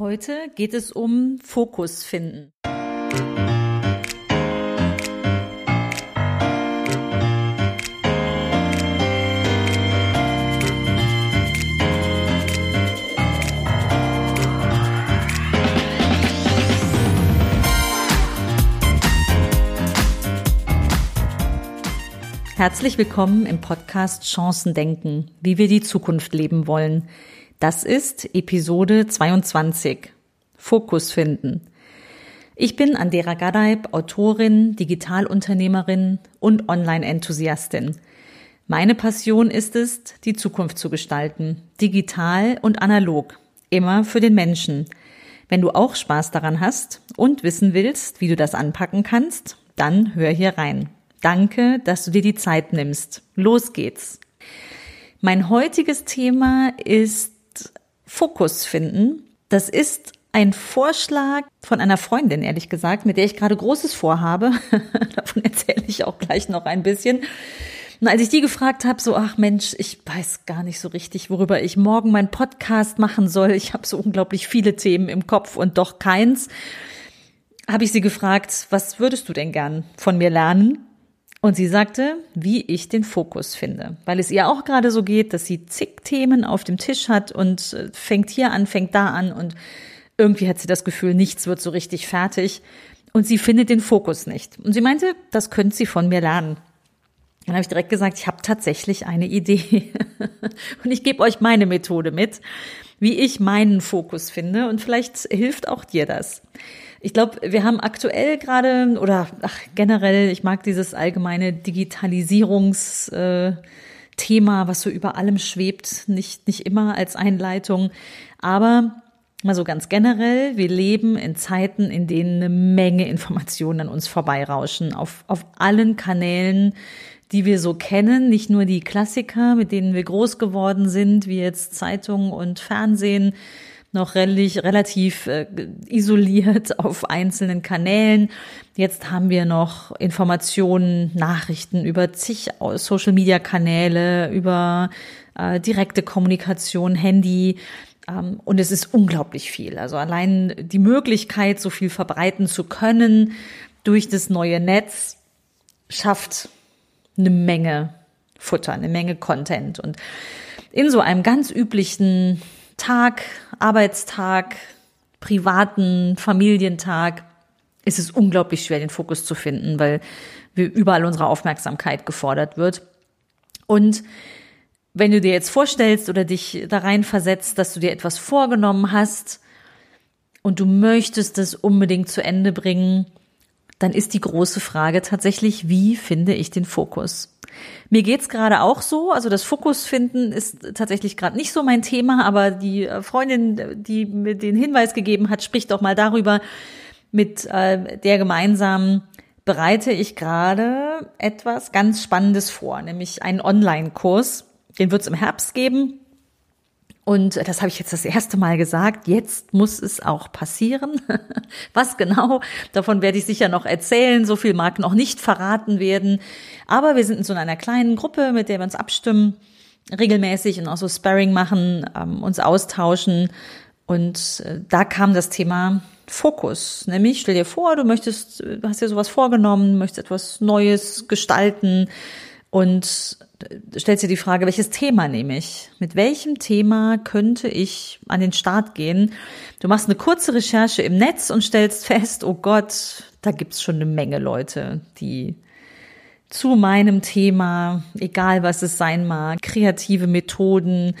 Heute geht es um Fokus finden. Herzlich willkommen im Podcast Chancen denken, wie wir die Zukunft leben wollen. Das ist Episode 22. Fokus finden. Ich bin Andera Gadeib, Autorin, Digitalunternehmerin und Online-Enthusiastin. Meine Passion ist es, die Zukunft zu gestalten, digital und analog, immer für den Menschen. Wenn du auch Spaß daran hast und wissen willst, wie du das anpacken kannst, dann hör hier rein. Danke, dass du dir die Zeit nimmst. Los geht's. Mein heutiges Thema ist Fokus finden. Das ist ein Vorschlag von einer Freundin, ehrlich gesagt, mit der ich gerade Großes vorhabe. Davon erzähle ich auch gleich noch ein bisschen. Und als ich die gefragt habe, so, ach Mensch, ich weiß gar nicht so richtig, worüber ich morgen meinen Podcast machen soll. Ich habe so unglaublich viele Themen im Kopf und doch keins. Habe ich sie gefragt, was würdest du denn gern von mir lernen? Und sie sagte, wie ich den Fokus finde, weil es ihr auch gerade so geht, dass sie zig Themen auf dem Tisch hat und äh, fängt hier an, fängt da an und irgendwie hat sie das Gefühl, nichts wird so richtig fertig und sie findet den Fokus nicht. Und sie meinte, das könnte sie von mir lernen. Dann habe ich direkt gesagt, ich habe tatsächlich eine Idee und ich gebe euch meine Methode mit, wie ich meinen Fokus finde und vielleicht hilft auch dir das. Ich glaube, wir haben aktuell gerade oder ach, generell, ich mag dieses allgemeine Digitalisierungsthema, äh, was so über allem schwebt, nicht, nicht immer als Einleitung, aber mal so ganz generell, wir leben in Zeiten, in denen eine Menge Informationen an uns vorbeirauschen, auf, auf allen Kanälen, die wir so kennen, nicht nur die Klassiker, mit denen wir groß geworden sind, wie jetzt Zeitungen und Fernsehen, noch relativ, relativ äh, isoliert auf einzelnen Kanälen. Jetzt haben wir noch Informationen, Nachrichten über zig Social-Media-Kanäle, über äh, direkte Kommunikation, Handy. Ähm, und es ist unglaublich viel. Also allein die Möglichkeit, so viel verbreiten zu können durch das neue Netz, schafft eine Menge Futter, eine Menge Content. Und in so einem ganz üblichen Tag, Arbeitstag, privaten Familientag ist es unglaublich schwer, den Fokus zu finden, weil wir überall unsere Aufmerksamkeit gefordert wird. Und wenn du dir jetzt vorstellst oder dich da rein versetzt, dass du dir etwas vorgenommen hast und du möchtest es unbedingt zu Ende bringen, dann ist die große Frage tatsächlich, wie finde ich den Fokus? Mir geht's gerade auch so. Also das Fokus finden ist tatsächlich gerade nicht so mein Thema, aber die äh, Freundin, die mir den Hinweis gegeben hat, spricht doch mal darüber. Mit äh, der gemeinsam bereite ich gerade etwas ganz Spannendes vor, nämlich einen Online-Kurs. Den wird es im Herbst geben. Und das habe ich jetzt das erste Mal gesagt. Jetzt muss es auch passieren. Was genau? Davon werde ich sicher noch erzählen. So viel mag noch nicht verraten werden. Aber wir sind in so einer kleinen Gruppe, mit der wir uns abstimmen, regelmäßig und auch so Sparring machen, ähm, uns austauschen. Und äh, da kam das Thema Fokus. Nämlich, stell dir vor, du möchtest, du hast dir sowas vorgenommen, möchtest etwas Neues gestalten und stellst dir die Frage, welches Thema nehme ich? Mit welchem Thema könnte ich an den Start gehen? Du machst eine kurze Recherche im Netz und stellst fest, oh Gott, da gibt's schon eine Menge Leute, die zu meinem Thema, egal was es sein mag, kreative Methoden,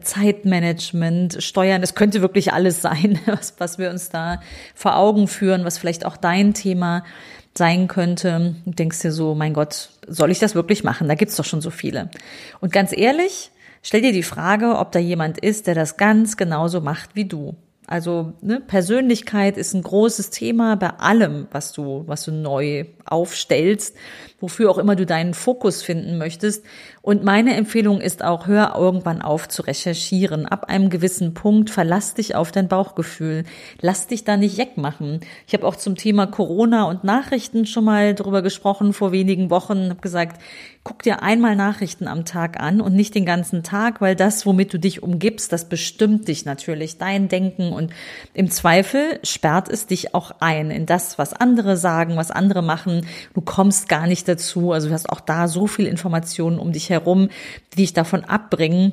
Zeitmanagement, Steuern, es könnte wirklich alles sein, was, was wir uns da vor Augen führen, was vielleicht auch dein Thema sein könnte. Denkst dir so, mein Gott, soll ich das wirklich machen? Da gibt's doch schon so viele. Und ganz ehrlich, stell dir die Frage, ob da jemand ist, der das ganz genauso macht wie du. Also ne, Persönlichkeit ist ein großes Thema bei allem, was du, was du neu aufstellst, wofür auch immer du deinen Fokus finden möchtest. Und meine Empfehlung ist auch, hör irgendwann auf zu recherchieren. Ab einem gewissen Punkt verlass dich auf dein Bauchgefühl. Lass dich da nicht jeck machen. Ich habe auch zum Thema Corona und Nachrichten schon mal drüber gesprochen vor wenigen Wochen. Habe gesagt, guck dir einmal Nachrichten am Tag an und nicht den ganzen Tag, weil das, womit du dich umgibst, das bestimmt dich natürlich, dein Denken und im Zweifel sperrt es dich auch ein in das, was andere sagen, was andere machen. Du kommst gar nicht dazu. Also du hast auch da so viel Informationen um dich herum herum, die dich davon abbringen,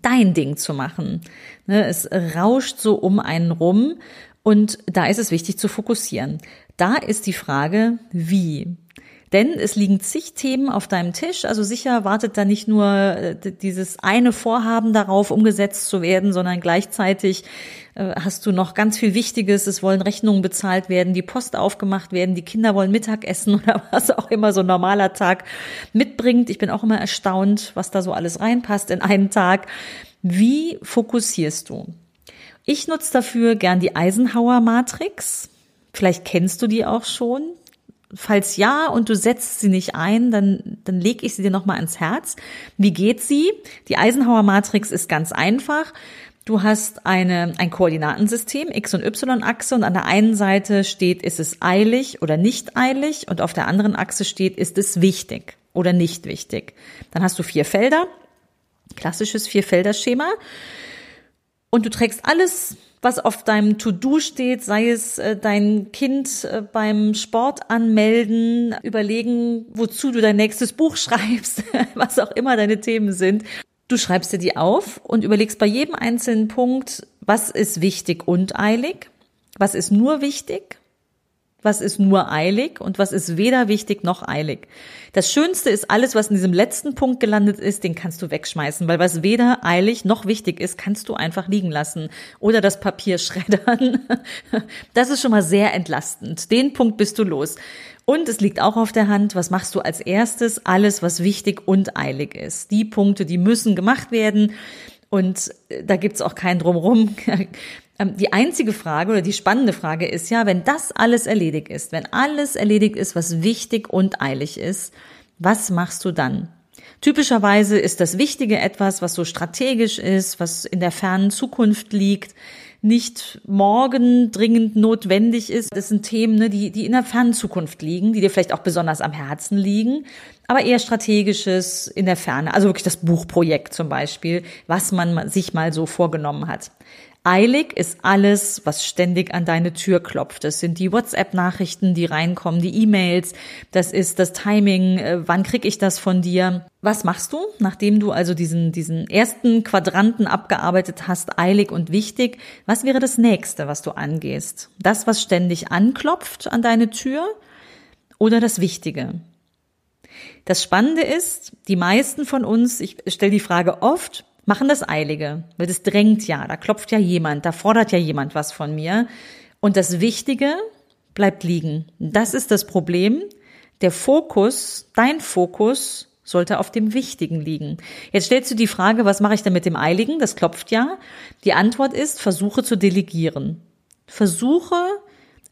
dein Ding zu machen. Ne, es rauscht so um einen rum und da ist es wichtig zu fokussieren. Da ist die Frage, wie? Denn es liegen zig Themen auf deinem Tisch. Also sicher wartet da nicht nur äh, dieses eine Vorhaben darauf, umgesetzt zu werden, sondern gleichzeitig äh, hast du noch ganz viel Wichtiges. Es wollen Rechnungen bezahlt werden, die Post aufgemacht werden, die Kinder wollen Mittagessen oder was auch immer so ein normaler Tag mitbringt. Ich bin auch immer erstaunt, was da so alles reinpasst in einen Tag. Wie fokussierst du? Ich nutze dafür gern die Eisenhower Matrix. Vielleicht kennst du die auch schon. Falls ja und du setzt sie nicht ein, dann, dann leg ich sie dir nochmal ans Herz. Wie geht sie? Die Eisenhower Matrix ist ganz einfach. Du hast eine, ein Koordinatensystem, X- und Y-Achse, und an der einen Seite steht, ist es eilig oder nicht eilig, und auf der anderen Achse steht, ist es wichtig oder nicht wichtig. Dann hast du vier Felder, klassisches Vier-Felder-Schema, und du trägst alles was auf deinem To-Do steht, sei es äh, dein Kind äh, beim Sport anmelden, überlegen, wozu du dein nächstes Buch schreibst, was auch immer deine Themen sind. Du schreibst dir die auf und überlegst bei jedem einzelnen Punkt, was ist wichtig und eilig, was ist nur wichtig was ist nur eilig und was ist weder wichtig noch eilig. Das Schönste ist alles, was in diesem letzten Punkt gelandet ist, den kannst du wegschmeißen, weil was weder eilig noch wichtig ist, kannst du einfach liegen lassen oder das Papier schreddern. Das ist schon mal sehr entlastend. Den Punkt bist du los. Und es liegt auch auf der Hand, was machst du als erstes? Alles, was wichtig und eilig ist. Die Punkte, die müssen gemacht werden. Und äh, da gibt's auch kein Drumrum. Ähm, die einzige Frage oder die spannende Frage ist ja, wenn das alles erledigt ist, wenn alles erledigt ist, was wichtig und eilig ist, was machst du dann? Typischerweise ist das Wichtige etwas, was so strategisch ist, was in der fernen Zukunft liegt, nicht morgen dringend notwendig ist. Das sind Themen, ne, die, die in der fernen Zukunft liegen, die dir vielleicht auch besonders am Herzen liegen, aber eher strategisches in der Ferne. Also wirklich das Buchprojekt zum Beispiel, was man sich mal so vorgenommen hat. Eilig ist alles, was ständig an deine Tür klopft. Das sind die WhatsApp-Nachrichten, die reinkommen, die E-Mails, das ist das Timing, äh, wann krieg ich das von dir? Was machst du, nachdem du also diesen, diesen ersten Quadranten abgearbeitet hast, eilig und wichtig? Was wäre das nächste, was du angehst? Das, was ständig anklopft an deine Tür oder das Wichtige? Das Spannende ist, die meisten von uns, ich stelle die Frage oft, machen das Eilige, weil das drängt ja, da klopft ja jemand, da fordert ja jemand was von mir. Und das Wichtige bleibt liegen. Das ist das Problem. Der Fokus, dein Fokus sollte auf dem Wichtigen liegen. Jetzt stellst du die Frage, was mache ich denn mit dem Eiligen? Das klopft ja. Die Antwort ist, versuche zu delegieren. Versuche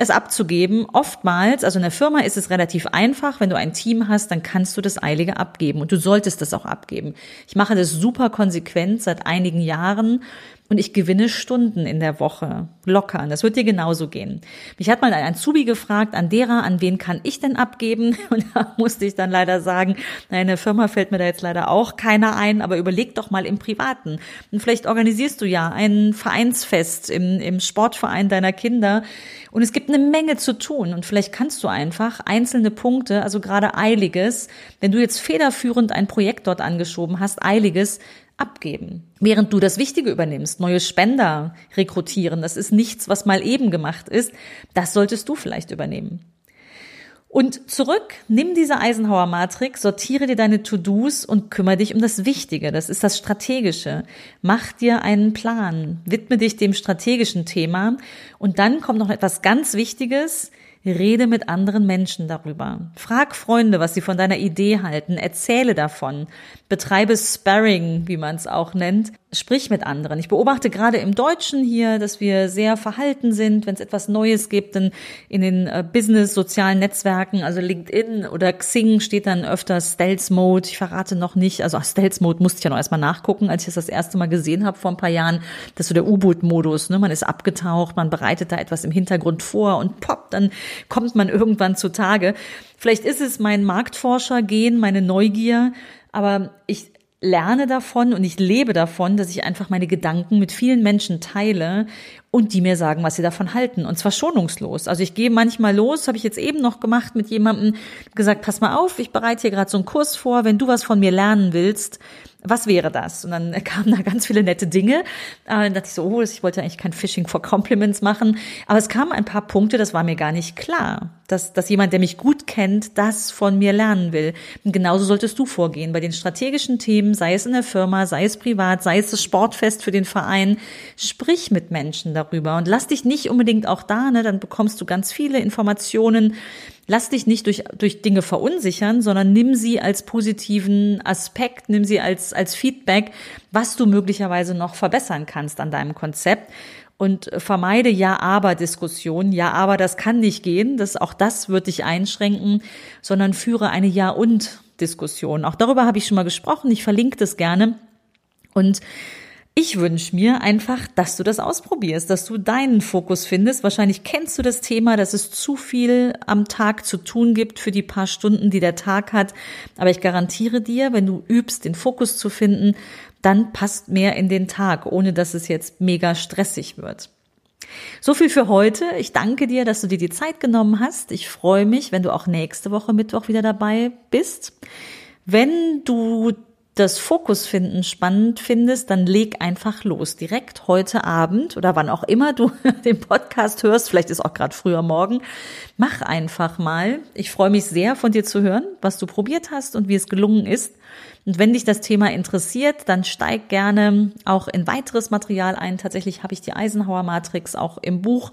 es abzugeben. Oftmals, also in der Firma ist es relativ einfach. Wenn du ein Team hast, dann kannst du das Eilige abgeben und du solltest das auch abgeben. Ich mache das super konsequent seit einigen Jahren und ich gewinne Stunden in der Woche. Locker. Das wird dir genauso gehen. Mich hat mal ein Azubi gefragt, an derer, an wen kann ich denn abgeben? Und da musste ich dann leider sagen, der Firma fällt mir da jetzt leider auch keiner ein, aber überleg doch mal im Privaten. Und vielleicht organisierst du ja ein Vereinsfest im, im Sportverein deiner Kinder. Und es gibt eine Menge zu tun. Und vielleicht kannst du einfach einzelne Punkte, also gerade Eiliges, wenn du jetzt federführend ein Projekt dort angeschoben hast, Eiliges, abgeben. Während du das Wichtige übernimmst, neue Spender rekrutieren, das ist nichts, was mal eben gemacht ist, das solltest du vielleicht übernehmen. Und zurück, nimm diese Eisenhower Matrix, sortiere dir deine To-Dos und kümmere dich um das Wichtige. Das ist das Strategische. Mach dir einen Plan, widme dich dem strategischen Thema und dann kommt noch etwas ganz Wichtiges. Rede mit anderen Menschen darüber. Frag Freunde, was sie von deiner Idee halten. Erzähle davon. Betreibe Sparring, wie man es auch nennt. Sprich mit anderen. Ich beobachte gerade im Deutschen hier, dass wir sehr verhalten sind, wenn es etwas Neues gibt, denn in den äh, Business, sozialen Netzwerken, also LinkedIn oder Xing steht dann öfter Stealth Mode. Ich verrate noch nicht, also Stealth Mode musste ich ja noch erstmal nachgucken, als ich das das erste Mal gesehen habe vor ein paar Jahren. Das ist so der U-Boot-Modus, ne? Man ist abgetaucht, man bereitet da etwas im Hintergrund vor und pop, dann kommt man irgendwann zutage. Vielleicht ist es mein Marktforscher-Gen, meine Neugier, aber ich lerne davon und ich lebe davon, dass ich einfach meine Gedanken mit vielen Menschen teile und die mir sagen, was sie davon halten. Und zwar schonungslos. Also ich gehe manchmal los, habe ich jetzt eben noch gemacht mit jemandem, gesagt, pass mal auf, ich bereite hier gerade so einen Kurs vor, wenn du was von mir lernen willst, was wäre das? Und dann kamen da ganz viele nette Dinge. Äh, dann dachte ich so, oh, ich wollte eigentlich kein Phishing for Compliments machen. Aber es kamen ein paar Punkte, das war mir gar nicht klar, dass, dass jemand, der mich gut kennt, das von mir lernen will. Und genauso solltest du vorgehen bei den strategischen Themen, sei es in der Firma, sei es privat, sei es das Sportfest für den Verein. Sprich mit Menschen darüber und lass dich nicht unbedingt auch da, ne, dann bekommst du ganz viele Informationen lass dich nicht durch, durch Dinge verunsichern, sondern nimm sie als positiven Aspekt, nimm sie als, als Feedback, was du möglicherweise noch verbessern kannst an deinem Konzept und vermeide Ja-Aber-Diskussionen. Ja-Aber, das kann nicht gehen, das, auch das wird dich einschränken, sondern führe eine Ja-und-Diskussion. Auch darüber habe ich schon mal gesprochen, ich verlinke das gerne. Und ich wünsche mir einfach, dass du das ausprobierst, dass du deinen Fokus findest. Wahrscheinlich kennst du das Thema, dass es zu viel am Tag zu tun gibt für die paar Stunden, die der Tag hat. Aber ich garantiere dir, wenn du übst, den Fokus zu finden, dann passt mehr in den Tag, ohne dass es jetzt mega stressig wird. So viel für heute. Ich danke dir, dass du dir die Zeit genommen hast. Ich freue mich, wenn du auch nächste Woche Mittwoch wieder dabei bist. Wenn du das Fokus finden spannend findest, dann leg einfach los. Direkt heute Abend oder wann auch immer du den Podcast hörst, vielleicht ist auch gerade früher morgen, mach einfach mal. Ich freue mich sehr von dir zu hören, was du probiert hast und wie es gelungen ist. Und wenn dich das Thema interessiert, dann steig gerne auch in weiteres Material ein. Tatsächlich habe ich die Eisenhower Matrix auch im Buch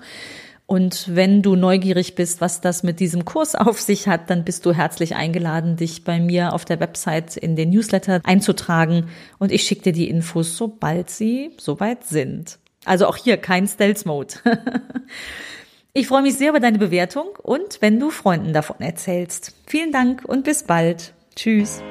und wenn du neugierig bist, was das mit diesem Kurs auf sich hat, dann bist du herzlich eingeladen, dich bei mir auf der Website in den Newsletter einzutragen und ich schicke dir die Infos, sobald sie soweit sind. Also auch hier kein Stealth Mode. ich freue mich sehr über deine Bewertung und wenn du Freunden davon erzählst. Vielen Dank und bis bald. Tschüss.